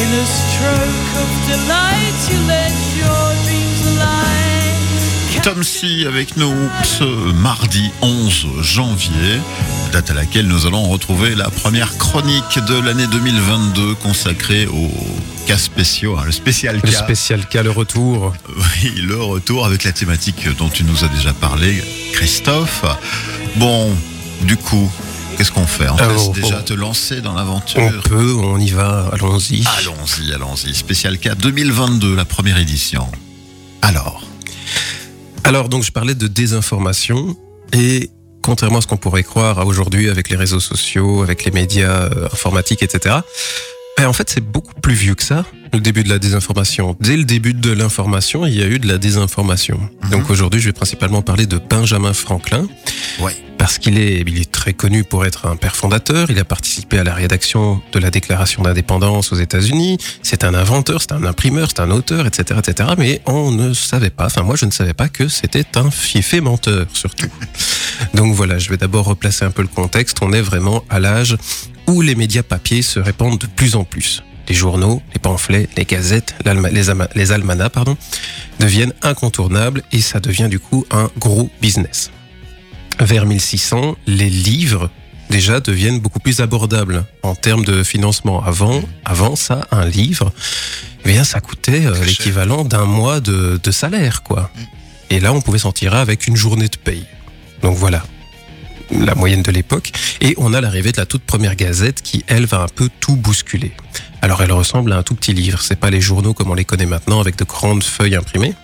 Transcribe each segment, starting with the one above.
In a stroke of delight, you let your dreams align. Tom C avec nous ce mardi 11 janvier, date à laquelle nous allons retrouver la première chronique de l'année 2022 consacrée aux cas spéciaux, hein, le spécial Le cas. spécial cas, le retour. Oui, le retour avec la thématique dont tu nous as déjà parlé, Christophe. Bon, du coup, qu'est-ce qu'on fait On laisse oh, déjà te lancer dans On l'aventure. peut, on y va, allons-y. Allons-y, allons-y. Spécial cas 2022, la première édition. Alors, Alors, donc, je parlais de désinformation et contrairement à ce qu'on pourrait croire aujourd'hui avec les réseaux sociaux, avec les médias euh, informatiques, etc., ben, en fait, c'est beaucoup plus vieux que ça, le début de la désinformation. Dès le début de l'information, il y a eu de la désinformation. Mhm. Donc aujourd'hui, je vais principalement parler de Benjamin Franklin. Ouais. Parce qu'il est, il est très connu pour être un père fondateur. Il a participé à la rédaction de la Déclaration d'indépendance aux États-Unis. C'est un inventeur, c'est un imprimeur, c'est un auteur, etc., etc. Mais on ne savait pas, enfin moi je ne savais pas que c'était un fiefé menteur surtout. Donc voilà, je vais d'abord replacer un peu le contexte. On est vraiment à l'âge où les médias papier se répandent de plus en plus. Les journaux, les pamphlets, les gazettes, les almanachs, pardon, deviennent incontournables et ça devient du coup un gros business. Vers 1600, les livres déjà deviennent beaucoup plus abordables en termes de financement. Avant, avant ça, un livre, eh bien, ça coûtait euh, l'équivalent d'un mois de, de salaire, quoi. Mm. Et là, on pouvait s'en tirer avec une journée de paye. Donc voilà, la moyenne de l'époque. Et on a l'arrivée de la toute première gazette qui, elle, va un peu tout bousculer. Alors, elle ressemble à un tout petit livre. C'est pas les journaux comme on les connaît maintenant avec de grandes feuilles imprimées.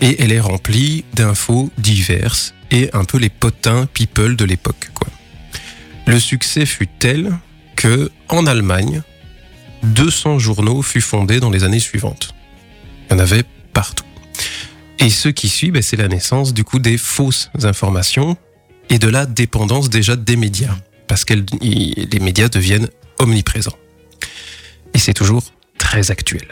Et elle est remplie d'infos diverses et un peu les potins people de l'époque. Le succès fut tel que, en Allemagne, 200 journaux furent fondés dans les années suivantes. Il y en avait partout. Et ce qui suit, ben, c'est la naissance du coup des fausses informations et de la dépendance déjà des médias, parce que les médias deviennent omniprésents. Et c'est toujours très actuel.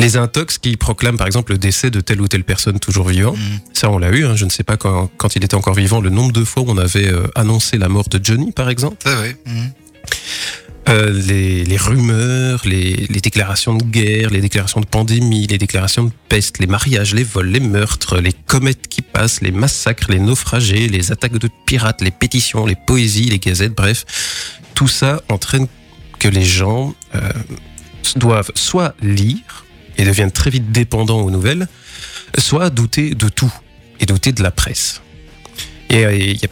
Les intox qui proclament par exemple le décès de telle ou telle personne toujours vivant, Mm. ça on l'a eu, hein, je ne sais pas quand, quand il était encore vivant, le nombre de fois où on avait euh, annoncé la mort de Johnny par exemple. vrai. Mhm. Euh, les, les rumeurs, les, les déclarations de guerre, les déclarations de pandémie, les déclarations de peste, les mariages, les vols, les meurtres, les comètes qui passent, les massacres, les naufragés, les attaques de pirates, les pétitions, les poésies, les gazettes, bref, tout ça entraîne que les gens euh, doivent soit lire et deviennent très vite dépendants aux nouvelles, soit douter de tout et douter de la presse. Et euh, il y a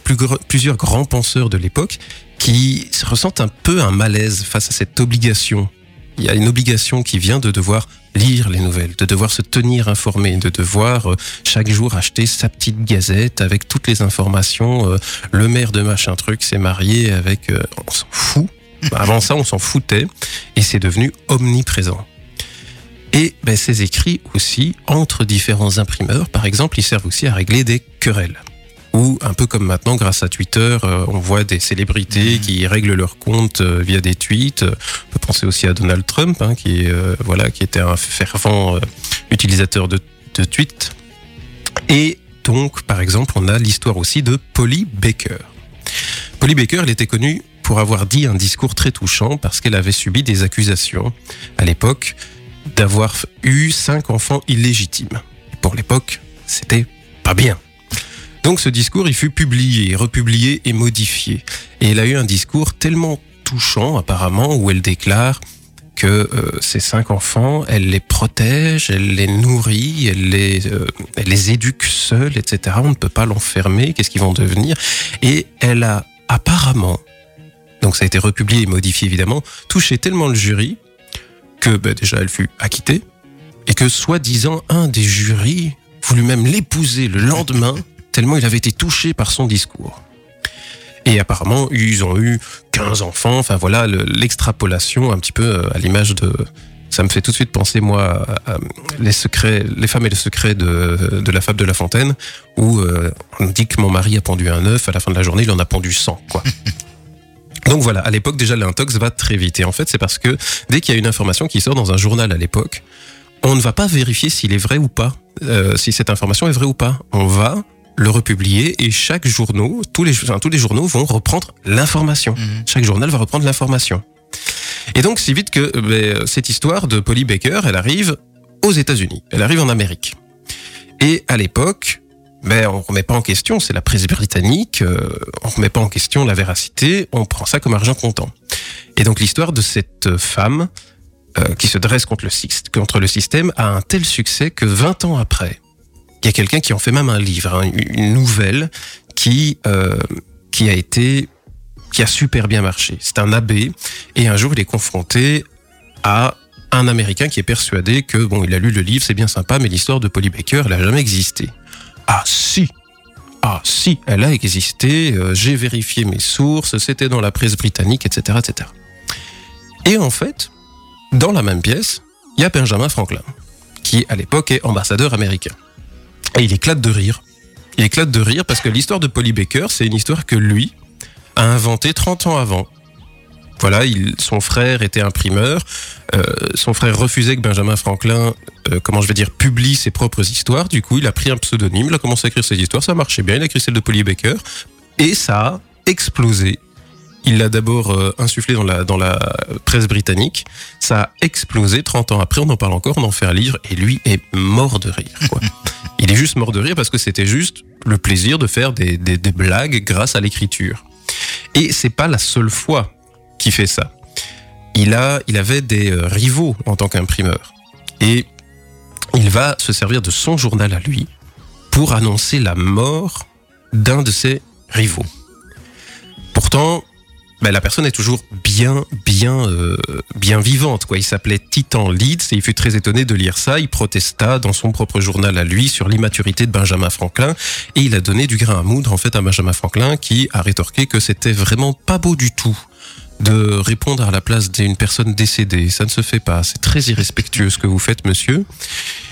plusieurs grands penseurs de l'époque qui se ressentent un peu un malaise face à cette obligation. Il y a une obligation qui vient de devoir lire les nouvelles, de devoir se tenir informé, de devoir euh, chaque jour acheter sa petite gazette avec toutes les informations. euh, le maire de machin truc s'est marié avec... on s'en fout. Bah, Avant ça, on s'en foutait et c'est devenu omniprésent. Et ben, ces écrits aussi, entre différents imprimeurs, par exemple, ils servent aussi à régler des querelles. Ou un peu comme maintenant, grâce à Twitter, euh, on voit des célébrités Mhm. qui règlent leur compte euh, via des tweets. On peut penser aussi à Donald Trump, hein, qui, euh, voilà, qui était un fervent utilisateur de, de tweets. Et donc, par exemple, on a l'histoire aussi de Polly Baker. Polly Baker, elle était connue pour avoir dit un discours très touchant parce qu'elle avait subi des accusations à l'époque d'avoir eu cinq enfants illégitimes. Pour l'époque, c'était pas bien. Donc ce discours, il fut publié, republié et modifié. Et elle a eu un discours tellement touchant, apparemment, où elle déclare que euh, ces cinq enfants, elle les protège, elle les nourrit, elle les, euh, elle les éduque seuls, etc. On ne peut pas l'enfermer, qu'est-ce qu'ils vont devenir? Et elle a apparemment, donc ça a été republié et modifié évidemment, touché tellement le jury que bah, déjà elle fut acquittée et que soi-disant un des jurys voulut même l'épouser le lendemain tellement il avait été touché par son discours. Et apparemment, ils ont eu 15 enfants. Enfin voilà, le- l'extrapolation un petit peu euh, à l'image de. Ça me fait tout de suite penser moi à, les secrets, les femmes et les secrets de, de la fable de La Fontaine, où euh, on dit que mon mari a pendu un œuf, à la fin de la journée, il en a pendu 100, quoi. Donc voilà, à l'époque déjà l'intox va très vite. Et en fait, c'est parce que dès qu'il y a une information qui sort dans un journal à l'époque, on ne va pas vérifier s'il est vrai ou pas, euh, si cette information est vraie ou pas. On va le republier et chaque journaux, tous les, enfin, tous les journaux vont reprendre l'information. Mhm. Chaque journal va reprendre l'information. Et donc, si vite que euh, ben, cette histoire de Polly Baker, elle arrive aux États-Unis, elle arrive en Amérique. Et à l'époque, ben, on remet pas en question, c'est la presse britannique, euh, on remet pas en question la véracité, on prend ça comme argent comptant. Et donc l'histoire de cette femme euh, qui se dresse contre le, système a un tel succès que 20 ans après, il y a quelqu'un qui en fait même un livre, hein, une nouvelle qui euh, qui a été qui a super bien marché. C'est un abbé et un jour il est confronté à un Américain qui est persuadé que bon, il a lu le livre, c'est bien sympa, mais l'histoire de Polly Baker, elle a jamais existé. Ah si, ah si, elle a existé. euh, J'ai vérifié mes sources, c'était dans la presse britannique, etc., etc. Et en fait, dans la même pièce, il y a Benjamin Franklin, qui à l'époque est ambassadeur américain. Et il éclate de rire. Il éclate de rire parce que l'histoire de Polly Baker, c'est une histoire que lui a inventée 30 ans avant. Voilà, il, son frère était imprimeur. euh, son frère refusait que Benjamin Franklin, euh, comment je vais dire, publie ses propres histoires. Du coup, il a pris un pseudonyme, il a commencé à écrire ses histoires. Ça marchait bien. Il a écrit celle de Polly Baker et ça a explosé. Il l'a d'abord euh, insufflé dans la, dans la presse britannique. Ça a explosé 30 ans après. On en parle encore, on en fait un livre et lui est mort de rire. Quoi. il est juste mort de rire parce que c'était juste le plaisir de faire des, des, des blagues grâce à l'écriture. Et c'est pas la seule fois qu'il fait ça. Il a, il avait des euh, rivaux en tant qu'imprimeur. Et il va se servir de son journal à lui pour annoncer la mort d'un de ses rivaux. Pourtant, ben, la personne est toujours bien, bien, euh, bien vivante. Il s'appelait Titan Leeds et il fut très étonné de lire ça. Il protesta dans son propre journal à lui sur l'immaturité de Benjamin Franklin et il a donné du grain à moudre en fait à Benjamin Franklin qui a rétorqué que c'était vraiment pas beau du tout de répondre à la place d'une personne décédée. Ça ne se fait pas. C'est très irrespectueux ce que vous faites, monsieur.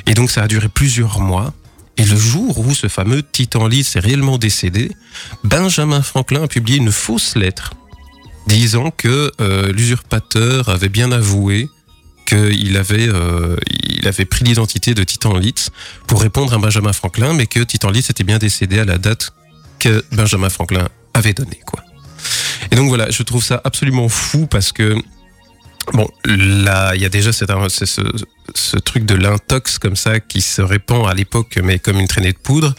Et donc ça a duré plusieurs mois. Et le jour où ce fameux Titan Leeds est réellement décédé, Benjamin Franklin a publié une fausse lettre disant que euh, l'usurpateur avait bien avoué qu'il avait, euh, avait pris l'identité de Titan Leeds pour répondre à Benjamin Franklin, mais que Titan Leeds était bien décédé à la date que Benjamin Franklin avait donnée. Quoi. Et donc voilà, je trouve ça absolument fou parce que Bon, là, il y a déjà cette, ce, truc de l'intox comme ça qui se répand à l'époque, mais comme une traînée de poudre.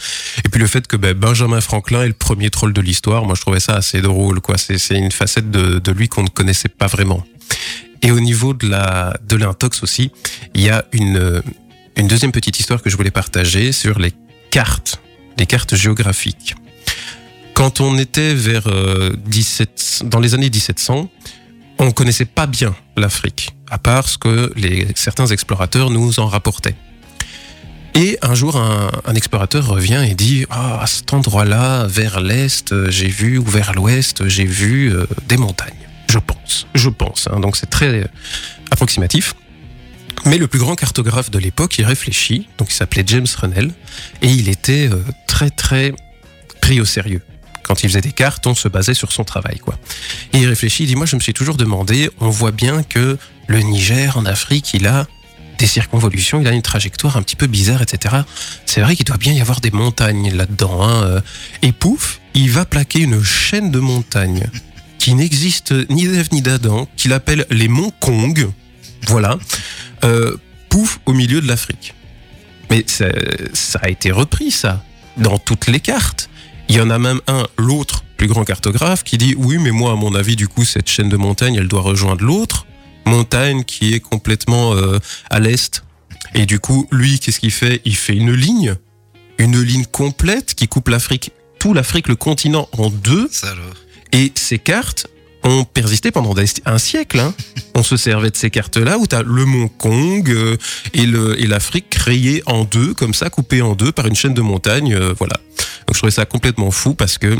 Et puis le fait que ben, Benjamin Franklin est le premier troll de l'histoire, moi je trouvais ça assez drôle. quoi. C'est une facette de, de lui qu'on ne connaissait pas vraiment. Et au niveau de de l'intox aussi, il y a une une deuxième petite histoire que je voulais partager sur les cartes, les cartes géographiques. Quand on était vers euh, 17, dans les années 1700, on connaissait pas bien l'Afrique, à part ce que certains explorateurs nous en rapportaient. Et un jour, un, explorateur revient et dit Ah, à cet endroit-là, vers l'est, euh, j'ai vu, ou vers l'ouest, j'ai vu euh, des montagnes. Je pense, je pense. hein. donc c'est très euh, approximatif. Mais le plus grand cartographe de l'époque, il réfléchit, donc il s'appelait James Runnell, et il était euh, très très pris au sérieux. Quand il faisait des cartes, on se basait sur son travail, quoi. Et il réfléchit, il dit, moi je me suis toujours demandé, on voit bien que le Niger en Afrique, il a des circonvolutions, il a une trajectoire un petit peu bizarre, etc. C'est vrai qu'il doit bien y avoir des montagnes là-dedans. Hein. euh. Et pouf, il va plaquer une chaîne de montagnes qui n'existe ni d'Ève ni d'Adam, qu'il appelle les monts Kong. Voilà. Euh, pouf, au milieu de l'Afrique. Mais ça, ça a été repris, ça, dans toutes les cartes. Il y en a même un, l'autre plus grand cartographe, qui dit oui, mais moi, à mon avis, du coup, cette chaîne de montagnes, elle doit rejoindre l'autre montagne qui est complètement euh, à l'est. Et du coup, lui, qu'est-ce qu'il fait? Il fait une ligne, une ligne complète qui coupe l'Afrique, tout l'Afrique, le continent en deux. Ça alors. Et ces cartes ont persisté pendant un siècle. hein. On se servait de ces cartes-là où tu as le mont Kong euh, et l'Afrique créée en deux, comme ça, coupée en deux par une chaîne de montagnes. euh, voilà. Donc je trouvais ça complètement fou parce que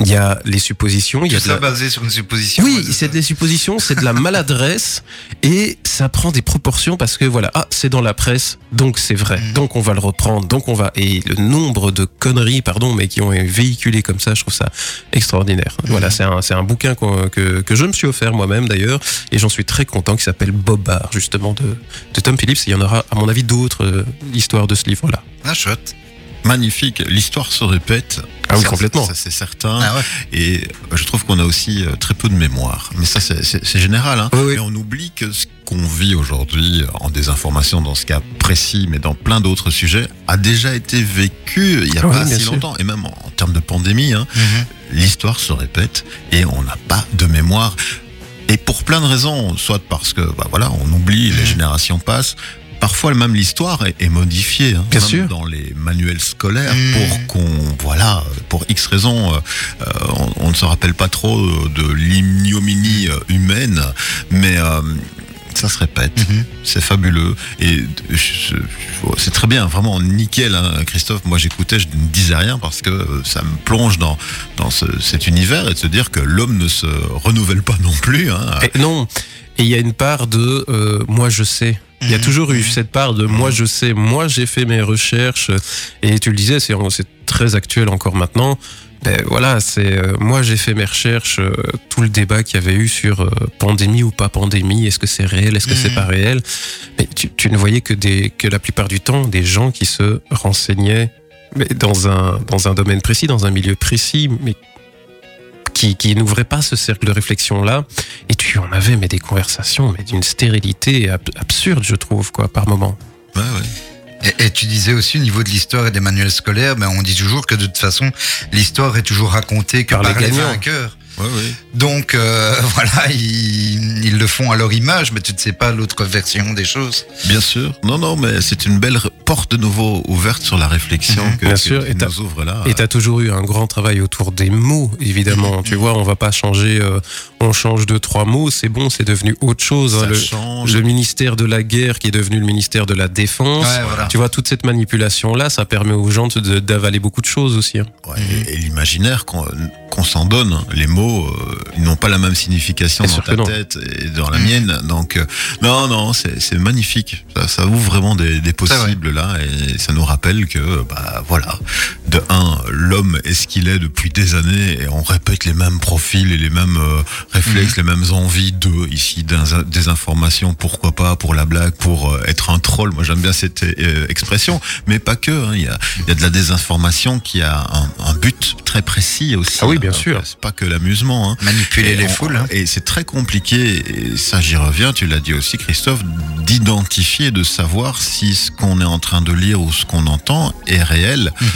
il y a les suppositions, il y a Tout de la... ça basé sur une supposition. Oui, c'est des suppositions, c'est de la maladresse et ça prend des proportions parce que voilà, ah, c'est dans la presse, donc c'est vrai, Mm. donc on va le reprendre, donc on va. Et le nombre de conneries, pardon, mais qui ont été véhiculées comme ça, je trouve ça extraordinaire. Voilà, c'est un, c'est un bouquin que, que je me suis offert moi-même d'ailleurs et j'en suis très content qui s'appelle Bobard, justement, de, de Tom Phillips. Et il y en aura, à mon avis, d'autres euh, histoires de ce livre-là. Ah, chouette. Magnifique. L'histoire se répète. Ah oui, Ça, complètement. Ça, c'est certain. Ah ouais. Et je trouve qu'on a aussi euh, très peu de mémoire. Mais ça, c'est- c'est c'est général. Hein. Oui, oui. Et on oublie que ce qu'on vit aujourd'hui euh, en désinformation, dans ce cas précis, mais dans plein d'autres sujets, a déjà été vécu il n'y a Oui, pas si sûr. longtemps. Et même en, en termes de pandémie, hein, Mhm. l'histoire se répète et on n'a pas de mémoire. Et pour plein de raisons, soit parce que bah voilà, on oublie, les générations passent. Parfois, même l'histoire est, est modifiée, hein, Bien même sûr. dans les manuels scolaires, Mhm. pour qu'on, voilà, pour X raisons, euh, euh, on, on ne se rappelle pas trop de l'ignominie euh, humaine, mais euh, ça se répète. Mhm. C'est fabuleux et je- c'est très bien, vraiment nickel, hein, Christophe. Moi, j'écoutais, je ne disais rien parce que euh, ça me plonge dans dans ce- cet univers et de se dire que l'homme ne se renouvelle pas non plus. Hein. Et non, et il y a une part de euh, moi je sais. Il y a Mhm. toujours eu cette part de moi je sais, moi j'ai fait mes recherches. Et tu le disais, c'est très actuel encore maintenant. Ben voilà, c'est euh, moi j'ai fait mes recherches, euh, tout le débat qu'il y avait eu sur euh, pandémie ou pas pandémie, est-ce que c'est réel, est-ce que c'est pas réel? Mais tu, tu ne voyais que des que la plupart du temps des gens qui se renseignaient mais dans un dans un domaine précis, dans un milieu précis, mais qui, qui n'ouvrait pas ce cercle de réflexion là et tu en avais mais des conversations mais d'une stérilité ab- absurde je trouve quoi par moment Ouais, ouais. Et, et tu disais aussi au niveau de l'histoire et des manuels scolaires, ben on dit toujours que de toute façon, l'histoire est toujours racontée que Par par, les les vainqueurs. Donc euh, voilà, ils, ils le font à leur image, mais tu ne sais pas l'autre version des choses. Bien sûr. Non, non, mais c'est une belle porte de nouveau ouverte sur la réflexion Mhm. que, Bien que sûr, tu et nous ouvres là. et t'as toujours eu un grand travail autour des mots évidemment tu vois on va pas changer euh, on change deux trois mots c'est bon c'est devenu autre chose hein. ça le, change. le ministère de la guerre qui est devenu le ministère de la défense Ouais, voilà. tu vois toute cette manipulation là ça permet aux gens d'avaler beaucoup de choses aussi hein. Ouais, et- Et l'imaginaire qu'on s'en donne, les mots, euh, ils n'ont pas la même signification Bien dans ta tête et dans la mienne. Donc, euh, non, non, c'est magnifique. Ça, ça ouvre vraiment des, des possibles là, et ça nous rappelle que, bah voilà, de un, l'homme est ce qu'il est depuis des années, et on répète les mêmes profils et les mêmes euh, réflexes, les mêmes envies de ici des, informations. Pourquoi pas pour la blague, pour euh, être un troll. Moi, j'aime bien cette euh, expression, mais pas que. hein. Il y, a, il y a de la désinformation qui a un, un but très précis aussi. Ah oui, bien Donc, sûr. C'est pas que l'amusement. Hein. Manipuler Et les on- foules. hein. Et c'est très compliqué, et ça j'y reviens, tu l'as dit aussi Christophe, d'identifier, de savoir si ce qu'on est en train de lire ou ce qu'on entend est réel. Mhm.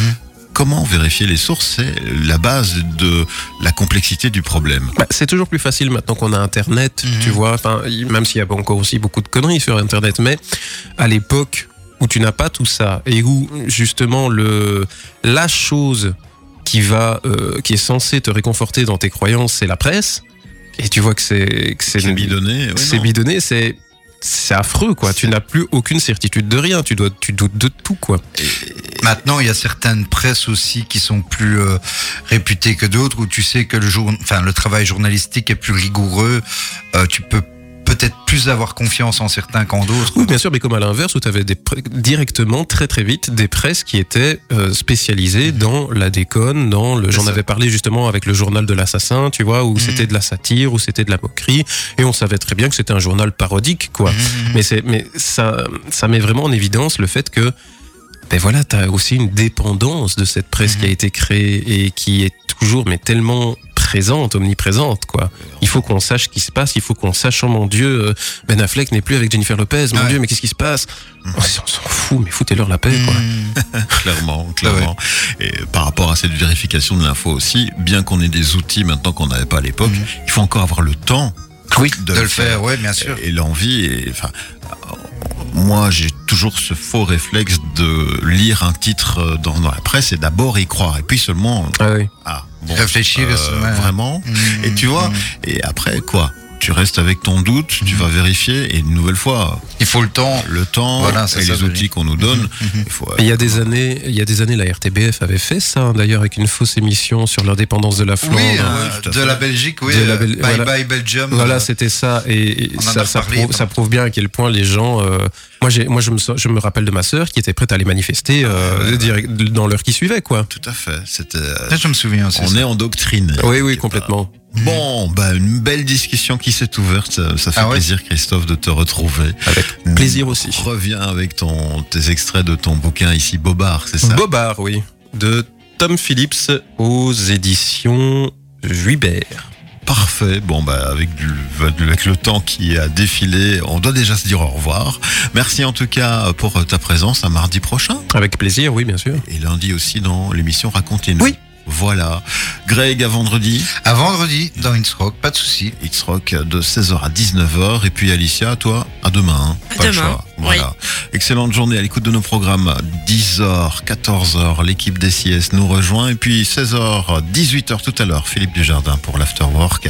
Comment vérifier les sources C'est la base de la complexité du problème. Bah, c'est toujours plus facile maintenant qu'on a Internet, Mhm. tu vois. Enfin, y- même s'il y a encore aussi beaucoup de conneries sur Internet, mais à l'époque où tu n'as pas tout ça et où justement le la chose qui va, euh, qui est censée te réconforter dans tes croyances, c'est la presse. Et tu vois que c'est que c'est bidonné. ouais, c'est bidonné, c'est c'est affreux quoi. Tu n'as plus aucune certitude de rien. Tu dois tu doutes de tout quoi. Maintenant, il y a certaines presses aussi qui sont plus euh, réputées que d'autres, où tu sais que le, jour, enfin, le travail journalistique est plus rigoureux. Euh, tu peux peut-être plus avoir confiance en certains qu'en d'autres. Oui, bien sûr, mais comme à l'inverse, où tu avais des directement, très très vite, des presses qui étaient euh, spécialisées dans la déconne, dans le. J'en avais parlé justement avec le journal de l'assassin, tu vois, où Mhm. c'était de la satire, où c'était de la moquerie, et on savait très bien que c'était un journal parodique, quoi. Mhm. Mais mais ça, ça met vraiment en évidence le fait que, ben voilà, t'as aussi une dépendance de cette presse Mhm. qui a été créée et qui est toujours, mais tellement présente, omniprésente, quoi. Il faut qu'on sache ce qui se passe, il faut qu'on sache, oh mon Dieu, euh, Ben Affleck n'est plus avec Jennifer Lopez, mon Ouais. Dieu, mais qu'est-ce qui se passe On s'en fout, mais foutez-leur la paix, quoi. Mhm. clairement, clairement. Et par rapport à cette vérification de l'info aussi, bien qu'on ait des outils maintenant qu'on n'avait pas à l'époque, Mhm. il faut encore avoir le temps Oui, de, le faire, ouais, bien sûr. et l'envie. Et enfin, moi, j'ai toujours ce faux réflexe de lire un titre euh, dans, dans la presse et d'abord y croire, et puis seulement Ah oui. ah bon, Réfléchir, euh, vraiment. Mhm. Et tu vois, et après quoi? Tu restes avec ton doute, tu Mhm. vas vérifier, et une nouvelle fois, il faut le temps. le temps Voilà, c'est et ça, les outils qu'on nous donne, Mhm. il faut. Il y a des années, il y a des années, la RTBF avait fait ça, hein, d'ailleurs, avec une fausse émission sur l'indépendance de la Flandre. Oui, euh, de la Belgique, oui. De la euh, Bel- bye voilà. bye Belgium. Voilà, euh, c'était ça, et, ça, prouve, pardon. ça prouve bien à quel point les gens. euh, moi, moi, je me, so- je me rappelle de ma sœur qui était prête à aller manifester euh, direct- dans l'heure qui suivait, quoi. Tout à fait. C'était. euh, ça, je me souviens aussi. on ça. est en doctrine. Oui, oui, complètement. Bon, bah, une belle discussion qui s'est ouverte. Ça, fait Ah ouais plaisir, Christophe, de te retrouver. Avec plaisir aussi. Reviens avec ton, tes extraits de ton bouquin ici, Bobard, c'est ça? Bobard, oui. De Tom Phillips aux éditions Juibert. Parfait. Bon, bah, avec, du, avec le temps qui a défilé, on doit déjà se dire au revoir. Merci en tout cas pour ta présence à mardi prochain. Avec plaisir, oui, bien sûr. Et lundi aussi dans l'émission Racontez-nous. Oui. Voilà. Greg à vendredi. À vendredi dans Rock, pas de souci. X-Rock de 16h à 19h. Et puis Alicia, toi, à demain. hein. À Pas le demain, choix. Voilà. Excellente journée à l'écoute de nos programmes. 10h, 14h, l'équipe des CS nous rejoint. Et puis 16h, 18h tout à l'heure, Philippe Dujardin pour l'Afterwork.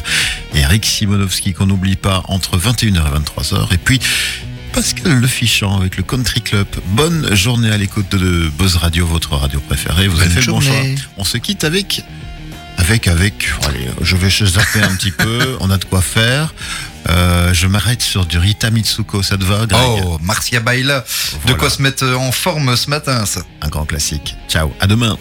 Et Eric Simonovski qu'on n'oublie pas entre 21h et 23h. Et puis Pascal Le Fichant avec le Country Club. Bonne journée à l'écoute de Buzz Radio, votre radio préférée. Vous avez fait le bon choix. On se quitte avec avec, avec, allez, je vais zapper un petit peu, on a de quoi faire. Euh, je m'arrête sur du Rita Mitsuko, ça te va, Greg Oh, Marcia Baila. De quoi se mettre en forme ce matin, ça. Un grand classique. Ciao, à demain.